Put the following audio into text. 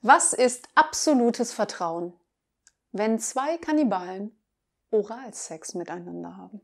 Was ist absolutes Vertrauen, wenn zwei Kannibalen Oralsex miteinander haben?